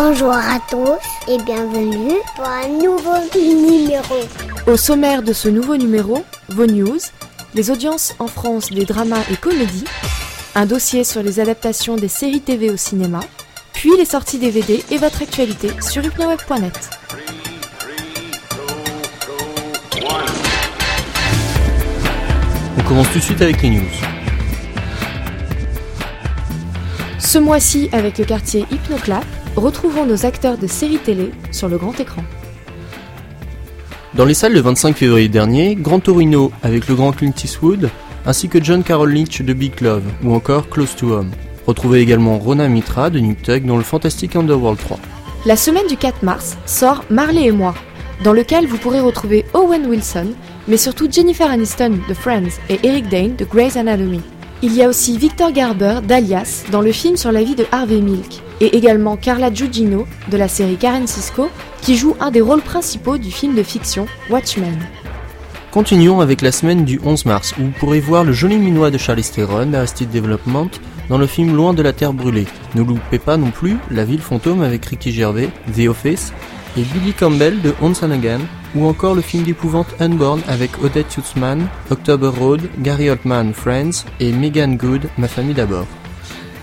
Bonjour à tous et bienvenue pour un nouveau numéro. Au sommaire de ce nouveau numéro, vos news, les audiences en France des dramas et comédies, un dossier sur les adaptations des séries TV au cinéma, puis les sorties DVD et votre actualité sur hypnoweb.net. On commence tout de suite avec les news. Ce mois-ci, avec le quartier Hypnoclap, retrouvons nos acteurs de séries télé sur le grand écran. Dans les salles le 25 février dernier, Grand Torino avec le grand Clint Eastwood, ainsi que John Carroll Lynch de Big Love, ou encore Close to Home. Retrouvez également Rona Mitra de Nick Tug dans le Fantastic Underworld 3. La semaine du 4 mars sort Marley et moi, dans lequel vous pourrez retrouver Owen Wilson, mais surtout Jennifer Aniston de Friends et Eric Dane de Grey's Anatomy. Il y a aussi Victor Garber d'Alias dans le film sur la vie de Harvey Milk, et également Carla Gugino de la série Karen Cisco qui joue un des rôles principaux du film de fiction Watchmen. Continuons avec la semaine du 11 mars où vous pourrez voir le joli minois de Charlie Theron d'Arrested Development dans le film Loin de la Terre brûlée. Ne loupez pas non plus La ville fantôme avec Ricky Gervais, The Office et Billy Campbell de Hans Again ou encore le film d'épouvante Unborn avec Odette Hutzman, October Road, Gary Oldman, Friends et Megan Good, Ma famille d'abord.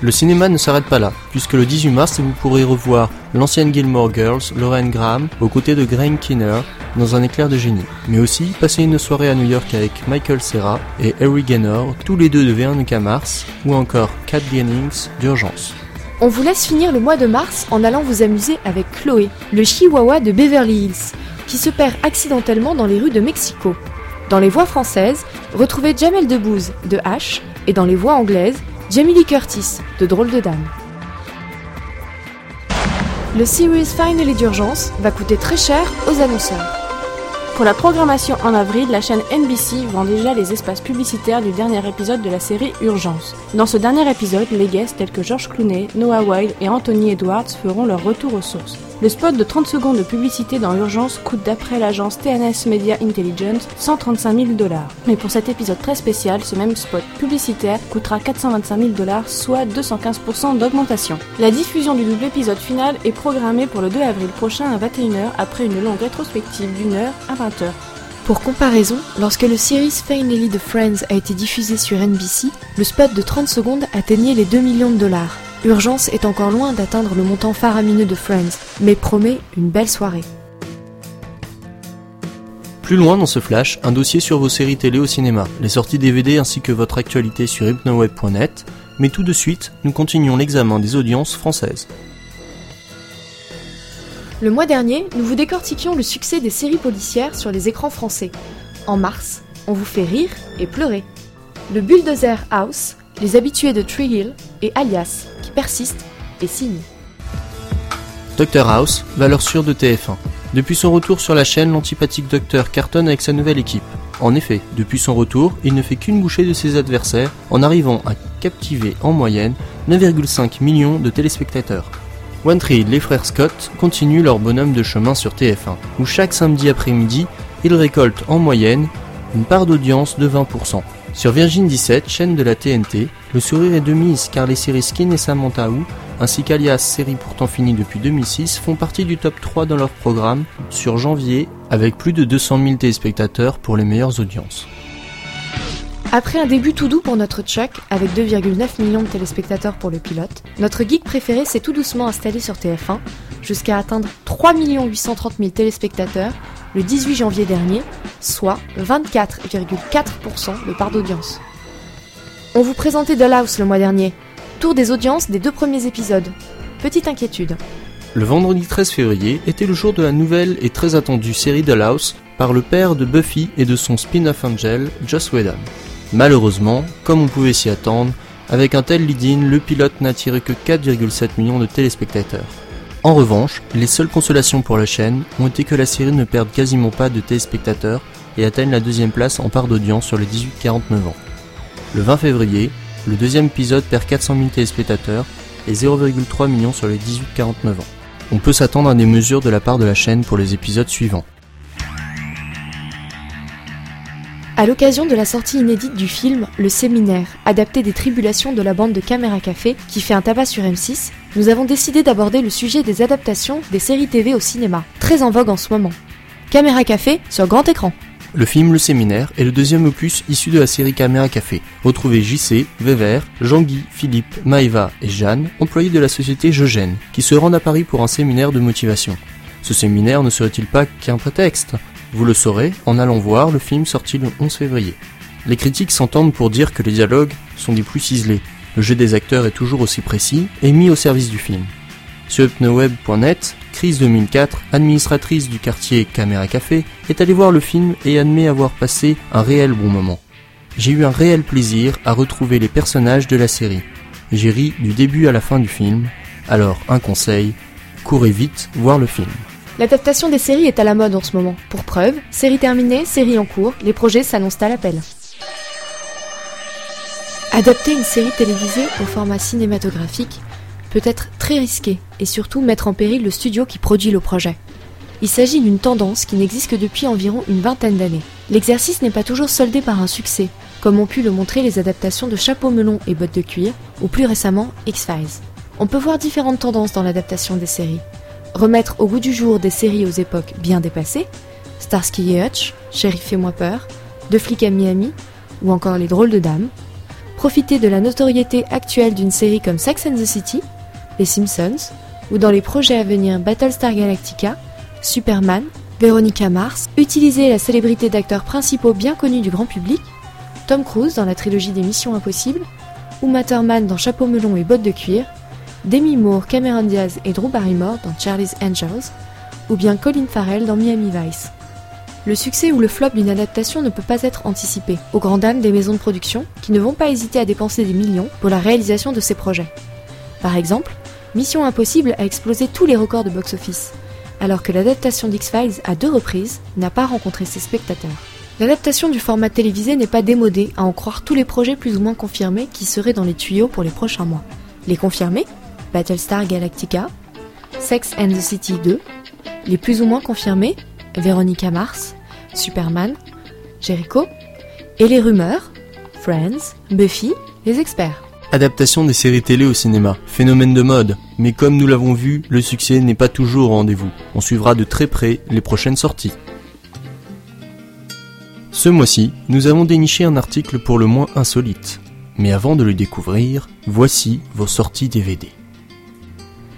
Le cinéma ne s'arrête pas là, puisque le 18 mars vous pourrez revoir l'ancienne Gilmore Girls, Lauren Graham, aux côtés de Grain Kinner, dans un éclair de génie. Mais aussi passer une soirée à New York avec Michael Serra et Harry Gaynor, tous les deux de Veronica Mars, ou encore Kat Dennings d'Urgence. On vous laisse finir le mois de mars en allant vous amuser avec Chloé, le chihuahua de Beverly Hills, qui se perd accidentellement dans les rues de Mexico. Dans les voix françaises, retrouvez Jamel Debbouze de H, et dans les voix anglaises, Jamie Curtis de Drôle de Dame. Le series Finally d'urgence va coûter très cher aux annonceurs. Pour la programmation en avril, la chaîne NBC vend déjà les espaces publicitaires du dernier épisode de la série Urgence. Dans ce dernier épisode, les guests tels que George Clooney, Noah Wilde et Anthony Edwards feront leur retour aux sources. Le spot de 30 secondes de publicité dans Urgence coûte d'après l'agence TNS Media Intelligence 135 000 dollars. Mais pour cet épisode très spécial, ce même spot publicitaire coûtera 425 000 dollars, soit 215% d'augmentation. La diffusion du double épisode final est programmée pour le 2 avril prochain à 21h après une longue rétrospective d'une heure à 20h. Pour comparaison, lorsque le series Finally de Friends a été diffusé sur NBC, le spot de 30 secondes atteignait les 2 millions de dollars. Urgence est encore loin d'atteindre le montant faramineux de Friends, mais promet une belle soirée. Plus loin dans ce flash, un dossier sur vos séries télé au cinéma, les sorties DVD ainsi que votre actualité sur hypnoweb.net, mais tout de suite, nous continuons l'examen des audiences françaises. Le mois dernier, nous vous décortiquions le succès des séries policières sur les écrans français. En mars, on vous fait rire et pleurer. Le Bulldozer House, les habitués de Tree Hill et Alias, qui persistent et signent. Dr House, valeur sûre de TF1. Depuis son retour sur la chaîne, l'antipathique docteur cartonne avec sa nouvelle équipe. En effet, depuis son retour, il ne fait qu'une bouchée de ses adversaires en arrivant à captiver en moyenne 9,5 millions de téléspectateurs. One Tree les frères Scott continuent leur bonhomme de chemin sur TF1, où chaque samedi après-midi, ils récoltent en moyenne une part d'audience de 20%. Sur Virgin 17, chaîne de la TNT, le sourire est de mise car les séries Skin et Samantha ainsi qu'Alias, série pourtant finie depuis 2006, font partie du top 3 dans leur programme sur janvier avec plus de 200 000 téléspectateurs pour les meilleures audiences. Après un début tout doux pour notre Chuck, avec 2,9 millions de téléspectateurs pour le pilote, notre geek préféré s'est tout doucement installé sur TF1, jusqu'à atteindre 3 830 000 téléspectateurs le 18 janvier dernier, soit 24,4% de part d'audience. On vous présentait Dollhouse le mois dernier, tour des audiences des deux premiers épisodes. Petite inquiétude. Le vendredi 13 février était le jour de la nouvelle et très attendue série Dollhouse par le père de Buffy et de son spin-off Angel, Joss Whedon. Malheureusement, comme on pouvait s'y attendre, avec un tel lead-in, le pilote n'a tiré que 4,7 millions de téléspectateurs. En revanche, les seules consolations pour la chaîne ont été que la série ne perde quasiment pas de téléspectateurs et atteigne la deuxième place en part d'audience sur les 18-49 ans. Le 20 février, le deuxième épisode perd 400 000 téléspectateurs et 0,3 millions sur les 18-49 ans. On peut s'attendre à des mesures de la part de la chaîne pour les épisodes suivants. À l'occasion de la sortie inédite du film Le Séminaire, adapté des tribulations de la bande de Caméra Café, qui fait un tabac sur M6, nous avons décidé d'aborder le sujet des adaptations des séries TV au cinéma, très en vogue en ce moment. Caméra Café sur grand écran. Le film Le Séminaire est le deuxième opus issu de la série Caméra Café. Retrouvez JC, Vévert, Jean-Guy, Philippe, Maëva et Jeanne, employés de la société Jeugène, qui se rendent à Paris pour un séminaire de motivation. Ce séminaire ne serait-il pas qu'un prétexte? Vous le saurez en allant voir le film sorti le 11 février. Les critiques s'entendent pour dire que les dialogues sont des plus ciselés, le jeu des acteurs est toujours aussi précis et mis au service du film. Sur hypnoweb.net, Crise 2004, administratrice du quartier Caméra Café, est allée voir le film et admet avoir passé un réel bon moment. J'ai eu un réel plaisir à retrouver les personnages de la série. J'ai ri du début à la fin du film, alors un conseil, courez vite voir le film. L'adaptation des séries est à la mode en ce moment. Pour preuve, série terminée, série en cours, les projets s'annoncent à l'appel. Adapter une série télévisée au format cinématographique peut être très risqué et surtout mettre en péril le studio qui produit le projet. Il s'agit d'une tendance qui n'existe que depuis environ une vingtaine d'années. L'exercice n'est pas toujours soldé par un succès, comme ont pu le montrer les adaptations de Chapeau melon et Bottes de cuir, ou plus récemment X-Files. On peut voir différentes tendances dans l'adaptation des séries remettre au goût du jour des séries aux époques bien dépassées, Starsky et Hutch, Sheriff Fais-moi peur, Deux flics à Miami, ou encore Les drôles de dames, profiter de la notoriété actuelle d'une série comme Sex and the City, Les Simpsons, ou dans les projets à venir Battlestar Galactica, Superman, Veronica Mars, utiliser la célébrité d'acteurs principaux bien connus du grand public, Tom Cruise dans la trilogie des Missions Impossibles, ou Matterman dans Chapeau melon et bottes de cuir, Demi Moore, Cameron Diaz et Drew Barrymore dans Charlie's Angels, ou bien Colin Farrell dans Miami Vice. Le succès ou le flop d'une adaptation ne peut pas être anticipé, aux grandes dames des maisons de production qui ne vont pas hésiter à dépenser des millions pour la réalisation de ces projets. Par exemple, Mission Impossible a explosé tous les records de box-office, alors que l'adaptation d'X-Files à deux reprises n'a pas rencontré ses spectateurs. L'adaptation du format télévisé n'est pas démodée à en croire tous les projets plus ou moins confirmés qui seraient dans les tuyaux pour les prochains mois. Les confirmés? Battlestar Galactica, Sex and the City 2, les plus ou moins confirmés, Veronica Mars, Superman, Jericho, et les rumeurs, Friends, Buffy, les experts. Adaptation des séries télé au cinéma, phénomène de mode, mais comme nous l'avons vu, le succès n'est pas toujours au rendez-vous. On suivra de très près les prochaines sorties. Ce mois-ci, nous avons déniché un article pour le moins insolite. Mais avant de le découvrir, voici vos sorties DVD.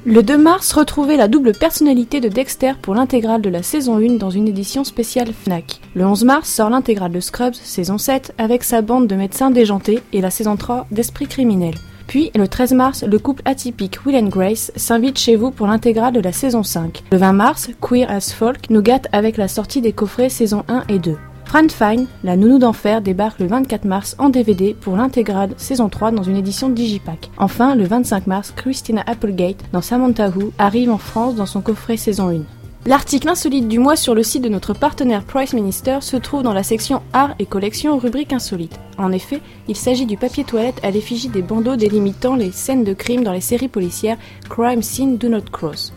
Le 2 mars, retrouvez la double personnalité de Dexter pour l'intégrale de la saison 1 dans une édition spéciale FNAC. Le 11 mars sort l'intégrale de Scrubs, saison 7, avec sa bande de médecins déjantés et la saison 3 d'Esprit criminel. Puis, le 13 mars, le couple atypique Will and Grace s'invite chez vous pour l'intégrale de la saison 5. Le 20 mars, Queer as Folk nous gâte avec la sortie des coffrets saison 1 et 2. Fran Fine, la nounou d'enfer, débarque le 24 mars en DVD pour l'intégrale saison 3 dans une édition digipack. Enfin, le 25 mars, Christina Applegate dans Samantha Who arrive en France dans son coffret saison 1. L'article insolite du mois sur le site de notre partenaire Price Minister se trouve dans la section Art et collection rubrique insolite. En effet, il s'agit du papier toilette à l'effigie des bandeaux délimitant les scènes de crime dans les séries policières Crime Scene Do Not Cross.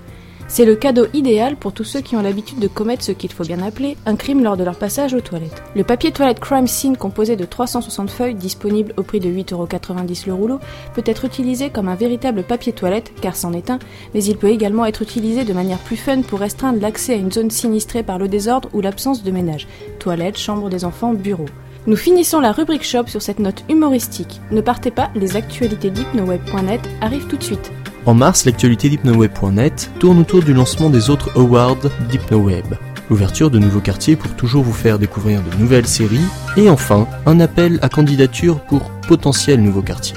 C'est le cadeau idéal pour tous ceux qui ont l'habitude de commettre ce qu'il faut bien appeler un crime lors de leur passage aux toilettes. Le papier toilette Crime Scene composé de 360 feuilles disponible au prix de 8,90€ le rouleau peut être utilisé comme un véritable papier toilette car c'en est un, mais il peut également être utilisé de manière plus fun pour restreindre l'accès à une zone sinistrée par le désordre ou l'absence de ménage. Toilette, chambre des enfants, bureau. Nous finissons la rubrique shop sur cette note humoristique. Ne partez pas, les actualités d'hypnoweb.net arrivent tout de suite. En mars, l'actualité d'hypnoweb.net tourne autour du lancement des autres awards d'hypnoweb, l'ouverture de nouveaux quartiers pour toujours vous faire découvrir de nouvelles séries, et enfin, un appel à candidature pour potentiels nouveaux quartiers.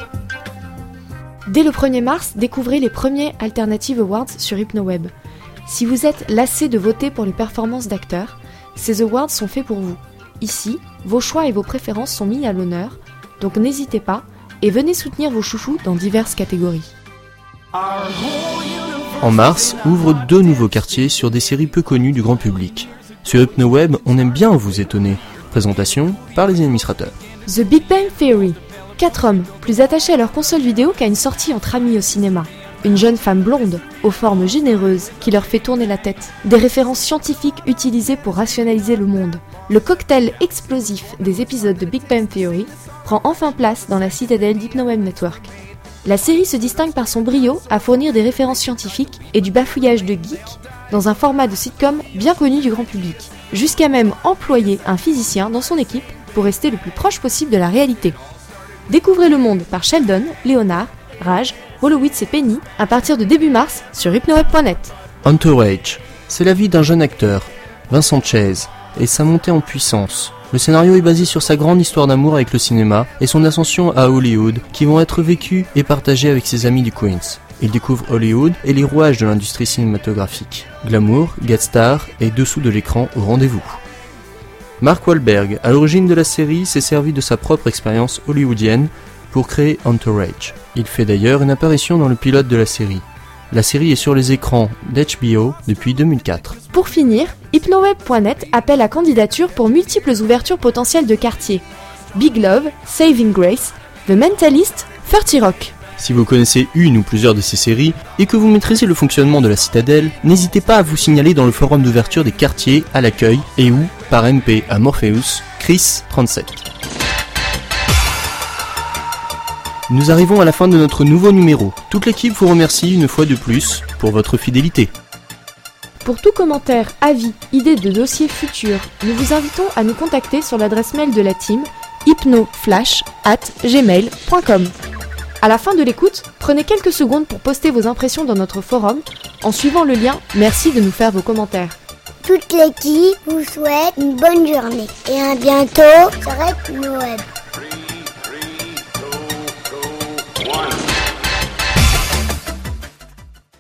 Dès le 1er mars, découvrez les premiers Alternative Awards sur HypnoWeb. Si vous êtes lassé de voter pour les performances d'acteurs, ces awards sont faits pour vous. Ici, vos choix et vos préférences sont mis à l'honneur, donc n'hésitez pas et venez soutenir vos chouchous dans diverses catégories. En mars, ouvre deux nouveaux quartiers sur des séries peu connues du grand public. Sur HypnoWeb, on aime bien vous étonner. Présentation par les administrateurs. The Big Bang Theory. Quatre hommes, plus attachés à leur console vidéo qu'à une sortie entre amis au cinéma. une jeune femme blonde, aux formes généreuses, qui leur fait tourner la tête. Des références scientifiques utilisées pour rationaliser le monde. Le cocktail explosif des épisodes de Big Bang Theory prend enfin place dans la citadelle d'HypnoWeb Network. La série se distingue par son brio à fournir des références scientifiques et du bafouillage de geeks dans un format de sitcom bien connu du grand public, jusqu'à même employer un physicien dans son équipe pour rester le plus proche possible de la réalité. Découvrez le monde par Sheldon, Léonard, Raj, Wolowitz et Penny à partir de début mars sur hypnoweb.net. Entourage, c'est la vie d'un jeune acteur, Vincent Chase, et sa montée en puissance. Le scénario est basé sur sa grande histoire d'amour avec le cinéma et son ascension à Hollywood qui vont être vécues et partagées avec ses amis du Queens. Il découvre Hollywood et les rouages de l'industrie cinématographique. Glamour, guest star et dessous de l'écran au rendez-vous. Mark Wahlberg, à l'origine de la série, s'est servi de sa propre expérience hollywoodienne pour créer Entourage. Il fait d'ailleurs une apparition dans le pilote de la série. La série est sur les écrans d'HBO depuis 2004. Pour finir, hypnoweb.net appelle à candidature pour multiples ouvertures potentielles de quartiers. Big Love, Saving Grace, The Mentalist, 30 Rock. Si vous connaissez une ou plusieurs de ces séries et que vous maîtrisez le fonctionnement de la citadelle, n'hésitez pas à vous signaler dans le forum d'ouverture des quartiers à l'accueil et ou par MP à Morpheus, Chris37. Nous arrivons à la fin de notre nouveau numéro. Toute l'équipe vous remercie une fois de plus pour votre fidélité. Pour tout commentaire, avis, idée de dossier futur, nous vous invitons à nous contacter sur l'adresse mail de la team hypnoflash at gmail.com. À la fin de l'écoute, prenez quelques secondes pour poster vos impressions dans notre forum. En suivant le lien, merci de nous faire vos commentaires. Toute l'équipe vous souhaite une bonne journée et à bientôt sur Hypnoweb.